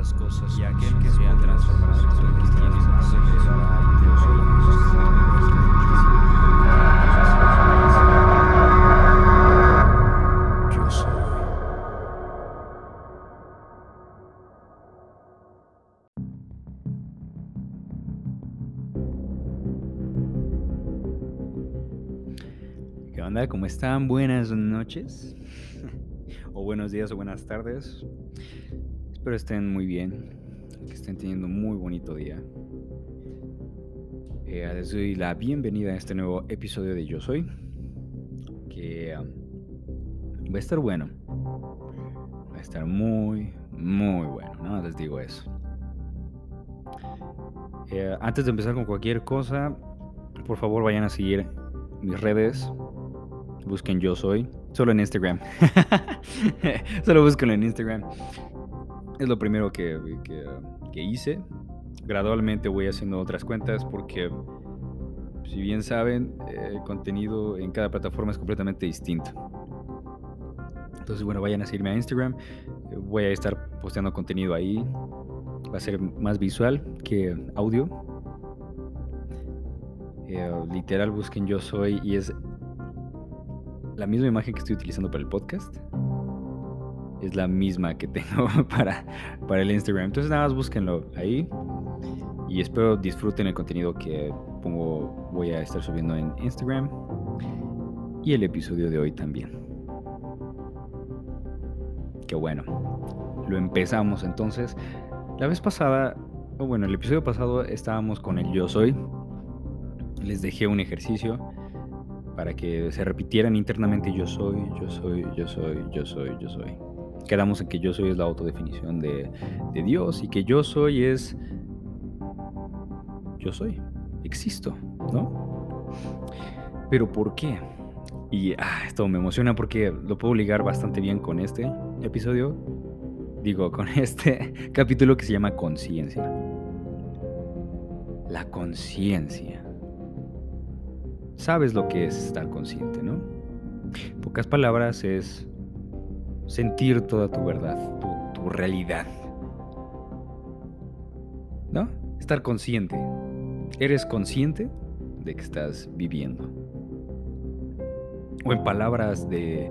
las cosas y aquel que sea transformado. ¿Qué onda? ¿Cómo están? Buenas noches. o buenos días o buenas tardes. Espero estén muy bien. Que estén teniendo un muy bonito día. Eh, les doy la bienvenida a este nuevo episodio de Yo Soy. Que um, va a estar bueno. Va a estar muy, muy bueno. No les digo eso. Eh, antes de empezar con cualquier cosa, por favor vayan a seguir mis redes. Busquen Yo Soy. Solo en Instagram. Solo búsquenlo en Instagram. Es lo primero que, que, hice. Gradualmente voy haciendo otras cuentas porque, si bien saben, eh, el contenido en cada plataforma es completamente distinto. Entonces, bueno, vayan a seguirme a Instagram. Eh, Voy a estar posteando contenido ahí. Va a ser más visual que audio. Eh, literal, busquen Yo Soy y es la misma imagen que estoy utilizando para el podcast. Es la misma que tengo para, para el Instagram. Entonces nada más búsquenlo ahí. Y espero disfruten el contenido que pongo, voy a estar subiendo en Instagram. Y el episodio de hoy también. Qué bueno. Lo empezamos entonces. La vez pasada, o bueno, el episodio pasado estábamos con el yo soy. Les dejé un ejercicio para que se repitieran internamente yo soy, yo soy, yo soy, yo soy, yo soy. Quedamos en que yo soy es la autodefinición de, de Dios y que yo soy es yo soy, existo, ¿no? Pero ¿por qué? Y ah, esto me emociona porque lo puedo ligar bastante bien con este episodio, digo, con este capítulo que se llama conciencia. La conciencia sabes lo que es estar consciente, ¿no? En pocas palabras es sentir toda tu verdad, tu, realidad. ¿No? Estar consciente. Eres consciente de que estás viviendo. O en palabras de,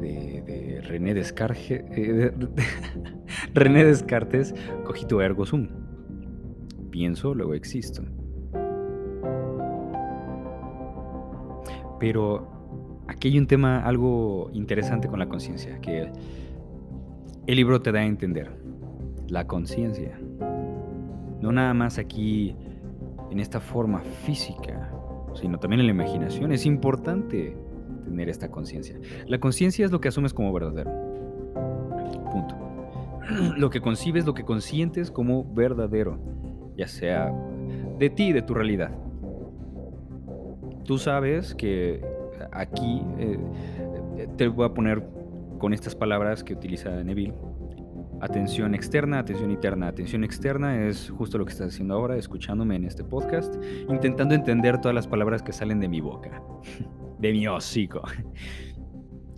de, de René Descartes, eh, de, René Descartes, cogito ergo sum. Pienso, luego existo. Pero aquí hay un tema algo interesante con la conciencia, que el libro te da a entender. La conciencia. No nada más aquí en esta forma física, sino también en la imaginación. Es importante tener esta conciencia. La conciencia es lo que asumes como verdadero. Punto. Lo que concibes, lo que consientes como verdadero, ya sea de ti, de tu realidad tú sabes que aquí eh, te voy a poner con estas palabras que utiliza Neville. Atención externa, atención interna. Atención externa es justo lo que estás haciendo ahora, escuchándome en este podcast, intentando entender todas las palabras que salen de mi boca, de mi hocico.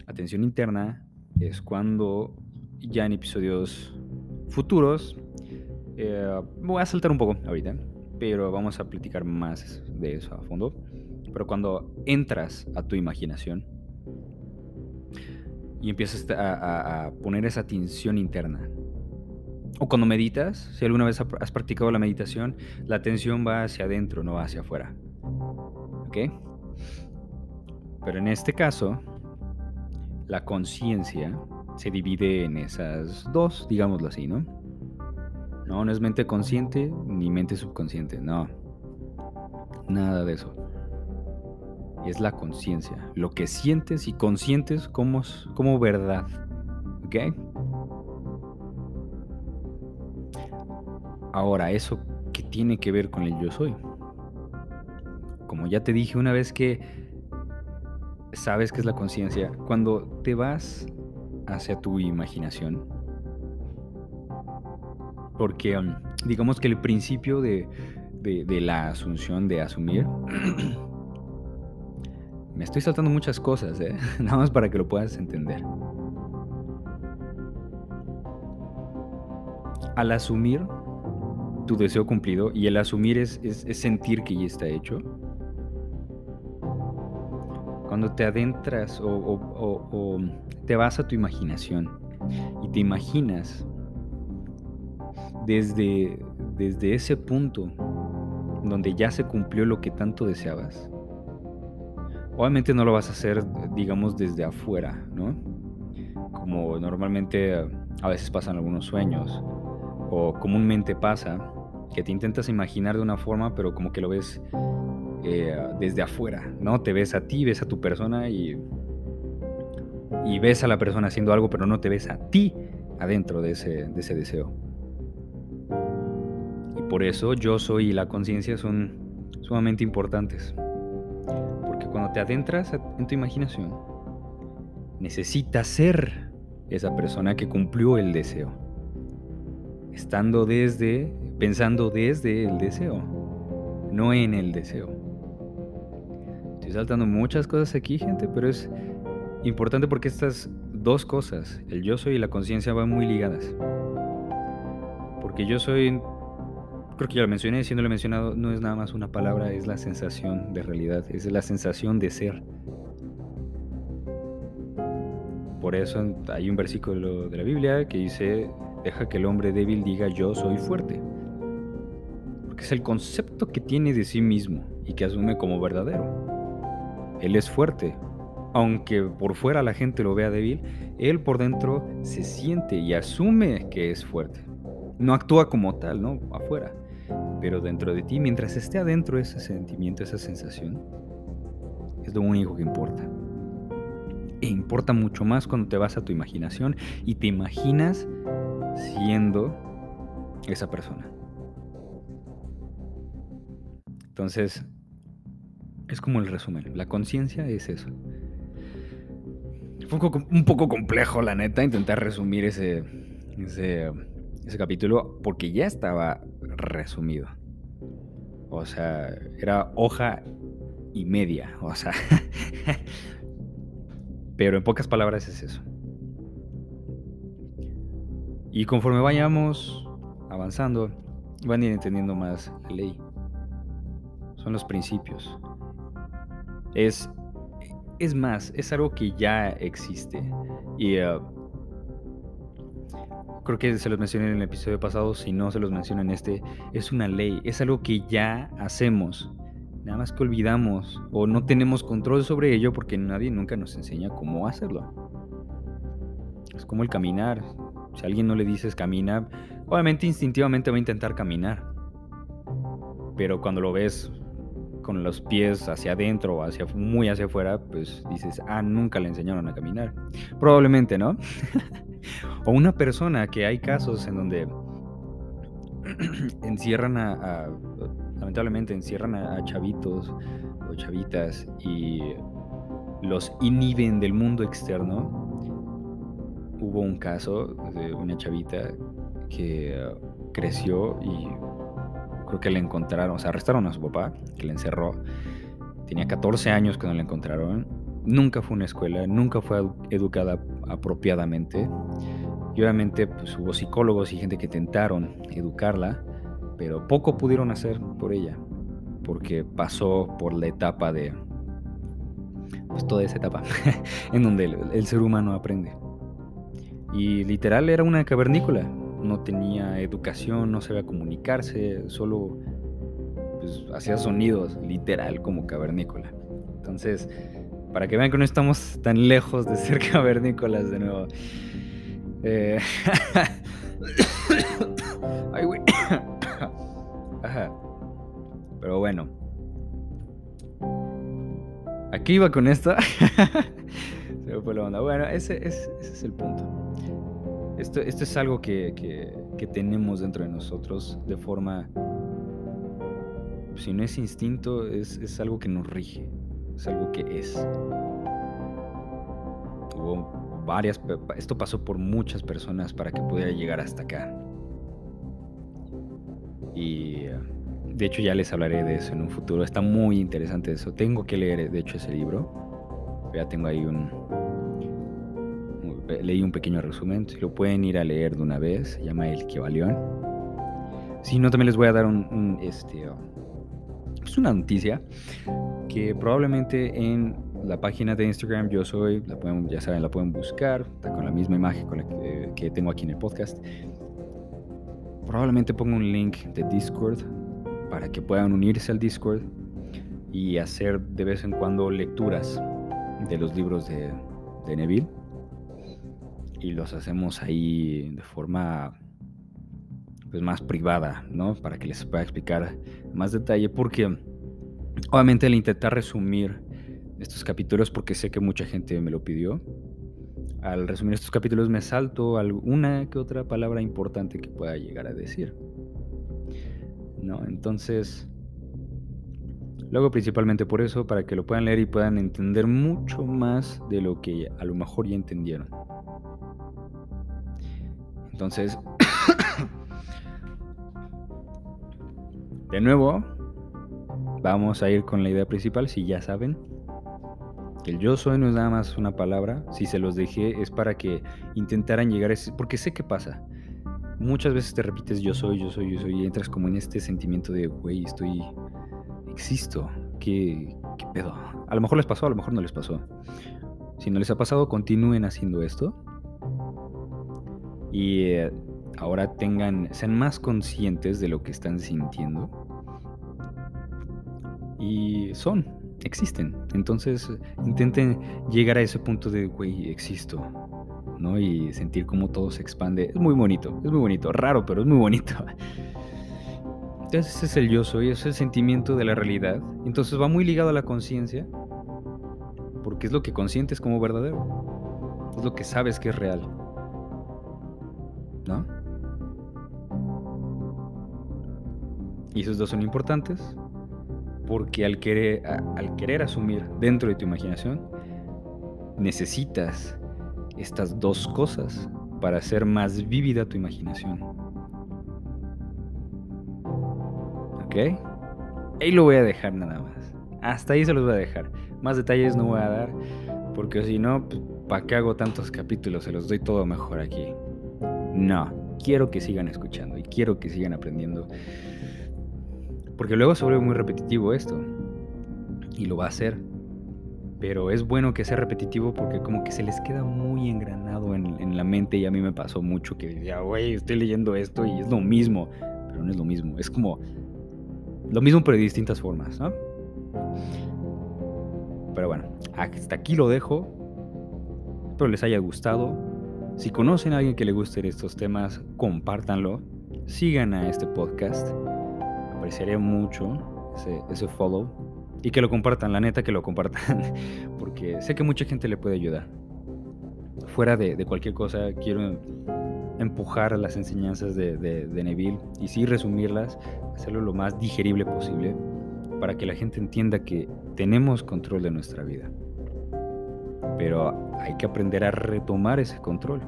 Atención interna es cuando ya en episodios futuros, eh, voy a saltar un poco ahorita, pero vamos a platicar más de eso a fondo. Pero cuando entras a tu imaginación y empiezas a, poner esa atención interna, o cuando meditas, si alguna vez has practicado la meditación, la atención va hacia adentro, no va hacia afuera. ¿Ok? Pero en este caso, la conciencia se divide en esas dos, digámoslo así. No, no es mente consciente ni mente subconsciente, no. Nada de eso es la conciencia, lo que sientes y consientes como, como verdad. ¿Ok? Ahora, ¿eso qué tiene que ver con el yo soy? Como ya te dije una vez que sabes que es la conciencia, cuando te vas hacia tu imaginación, porque um, digamos que el principio de, de la asunción, de asumir, Me estoy saltando muchas cosas, ¿eh? Nada más para que lo puedas entender. al asumir tu deseo cumplido, y el asumir es, es, sentir que ya está hecho, cuando te adentras o, te vas a tu imaginación y te imaginas desde, desde ese punto donde ya se cumplió lo que tanto deseabas, obviamente no lo vas a hacer, digamos, desde afuera, ¿no? Como normalmente a veces pasan algunos sueños o comúnmente pasa, que te intentas imaginar de una forma, pero como que lo ves eh, desde afuera, ¿no? Te ves a ti, ves a tu persona y, y ves a la persona haciendo algo, pero no te ves a ti adentro de ese, de ese deseo. Y por eso yo soy y la conciencia son sumamente importantes. Te adentras en tu imaginación, necesitas ser esa persona que cumplió el deseo. Estando desde, pensando desde el deseo, no en el deseo saltando muchas cosas aquí, gente, pero es importante porque estas dos cosas, el yo soy y la conciencia, van muy ligadas. Porque yo soy, creo que ya lo mencioné, siendo lo mencionado, no es nada más una palabra, es la sensación de realidad, es la sensación de ser. Por eso hay un versículo de la Biblia que dice, deja que el hombre débil diga yo soy fuerte. Porque es el concepto que tiene de sí mismo y que asume como verdadero. Él es fuerte. Aunque por fuera la gente lo vea débil, él por dentro se siente y asume que es fuerte. No actúa como tal, ¿no? Afuera. Pero dentro de ti, mientras esté adentro ese sentimiento, esa sensación, es lo único que importa. E importa mucho más cuando te vas a tu imaginación y te imaginas siendo esa persona. Entonces, es como el resumen. La conciencia es eso. Fue un poco complejo, la neta, intentar resumir ese, ese, capítulo porque ya estaba resumido. O sea, era hoja y media. O sea, pero en pocas palabras es eso. Y conforme vayamos avanzando, van a ir entendiendo más la ley. Son los principios. Es, es más, es algo que ya existe. Y eh, creo que se los mencioné en el episodio pasado, si no se los menciono en este, es una ley, es algo que ya hacemos. Nada más que olvidamos o no tenemos control sobre ello porque nadie nunca nos enseña cómo hacerlo. Es como el caminar. Si a alguien no le dices camina, obviamente instintivamente va a intentar caminar. Pero cuando lo ves con los pies hacia adentro o hacia, muy hacia afuera, pues dices, ah, nunca le enseñaron a caminar. Probablemente, ¿no? o una persona que hay casos en donde encierran a, lamentablemente encierran a, chavitos o chavitas y los inhiben del mundo externo. Hubo un caso de una chavita que creció y creo que le encontraron, o sea, arrestaron a su papá, que le encerró. Tenía 14 años cuando le encontraron. Nunca fue a una escuela, nunca fue educada apropiadamente. Y obviamente pues, hubo psicólogos y gente que intentaron educarla, pero poco pudieron hacer por ella, porque pasó por la etapa de, pues toda esa etapa, en donde el ser humano aprende. Y literal era una cavernícola, no tenía educación, no sabía comunicarse, solo pues, hacía sonidos, literal, como cavernícola. Entonces, para que vean que no estamos tan lejos de ser cavernícolas de nuevo. Eh. Pero bueno. Aquí iba con esto. Se me fue la onda. Bueno, ese, es el punto. Esto, es algo que, tenemos dentro de nosotros de forma, si no es instinto, es, algo que nos rige, es algo que es. Varias, esto pasó por muchas personas para que pudiera llegar hasta acá. Y de hecho ya les hablaré de eso en un futuro. Está muy interesante eso. Tengo que leer, de hecho, ese libro. Ya tengo ahí un, leí un pequeño resumen, lo pueden ir a leer de una vez, se llama El Kevalión. Si no, también les voy a dar un, este, es una noticia que probablemente en la página de Instagram yo soy, la pueden, ya saben, la pueden buscar, está con la misma imagen con la que, tengo aquí en el podcast. Probablemente ponga un link de Discord para que puedan unirse al Discord y hacer de vez en cuando lecturas de los libros de, de Neville. Y los hacemos ahí de forma pues, más privada, ¿no? Para que les pueda explicar más detalle, porque obviamente al intentar resumir estos capítulos, porque sé que mucha gente me lo pidió, al resumir estos capítulos me salto alguna que otra palabra importante que pueda llegar a decir. ¿No? Entonces, lo hago principalmente por eso, para que lo puedan leer y puedan entender mucho más de lo que a lo mejor ya entendieron. Entonces, de nuevo, vamos a ir con la idea principal, si ya saben. El yo soy no es nada más una palabra, si se los dejé es para que intentaran llegar a ese... Porque sé qué pasa. Muchas veces te repites yo soy, yo soy, yo soy y entras como en este sentimiento de, güey, estoy existo. ¿Qué, ¿Qué pedo? A lo mejor les pasó, a lo mejor no les pasó. Si no les ha pasado, continúen haciendo esto. Y eh, ahora tengan, sean más conscientes de lo que están sintiendo. Y son, existen. Entonces intenten llegar a ese punto de, güey, existo. ¿no? Y sentir cómo todo se expande. Es muy bonito, es muy bonito. Raro, pero es muy bonito. Entonces ese es el yo soy, es el sentimiento de la realidad. Entonces va muy ligado a la conciencia, porque es lo que consientes como verdadero. Es lo que sabes que es real. ¿No? Y esos dos son importantes porque al querer, al querer asumir dentro de tu imaginación, necesitas estas dos cosas para hacer más vívida tu imaginación. ¿Ok? Ahí lo voy a dejar nada más. Hasta ahí se los voy a dejar. Más detalles no voy a dar. Porque si no, pues, ¿para qué hago tantos capítulos? Se los doy todo mejor aquí. No, quiero que sigan escuchando y quiero que sigan aprendiendo. Porque luego se vuelve muy repetitivo esto. Y lo va a hacer. Pero es bueno que sea repetitivo porque como que se les queda muy engranado en, la mente y a mí me pasó mucho que decía, güey, estoy leyendo esto y es lo mismo. Pero no es lo mismo. Es como lo mismo pero de distintas formas, ¿no? Pero bueno, hasta aquí lo dejo. Espero les haya gustado. Si conocen a alguien que le gusten estos temas, compártanlo. Sigan a este podcast. Apreciaría mucho ese, ese follow. Y que lo compartan, la neta que lo compartan. Porque sé que mucha gente le puede ayudar. Fuera de, de cualquier cosa, quiero empujar las enseñanzas de, de, Neville y sí resumirlas, hacerlo lo más digerible posible para que la gente entienda que tenemos control de nuestra vida. Pero hay que aprender a retomar ese control.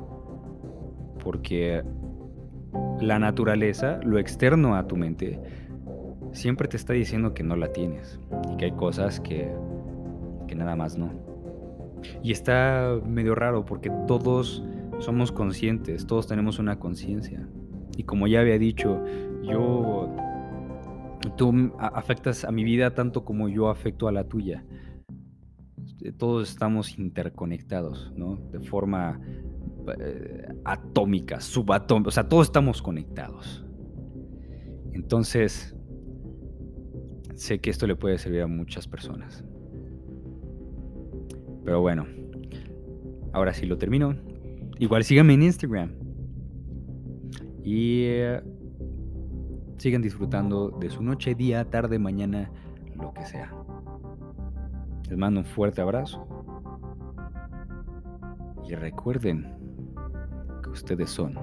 Porque la naturaleza, lo externo a tu mente, siempre te está diciendo que no la tienes y que hay cosas que, que nada más no. Y está medio raro porque todos somos conscientes, todos tenemos una conciencia. Y como ya había dicho, yo, tú afectas a mi vida tanto como yo afecto a la tuya. Todos estamos interconectados, ¿no? De forma eh, atómica, subatómica, o sea, todos estamos conectados. Entonces, sé que esto le puede servir a muchas personas. Pero bueno, ahora sí lo termino. Igual síganme en Instagram. Y eh, sigan disfrutando de su noche, día, tarde, mañana, lo que sea. Les mando un fuerte abrazo. Y recuerden que ustedes son.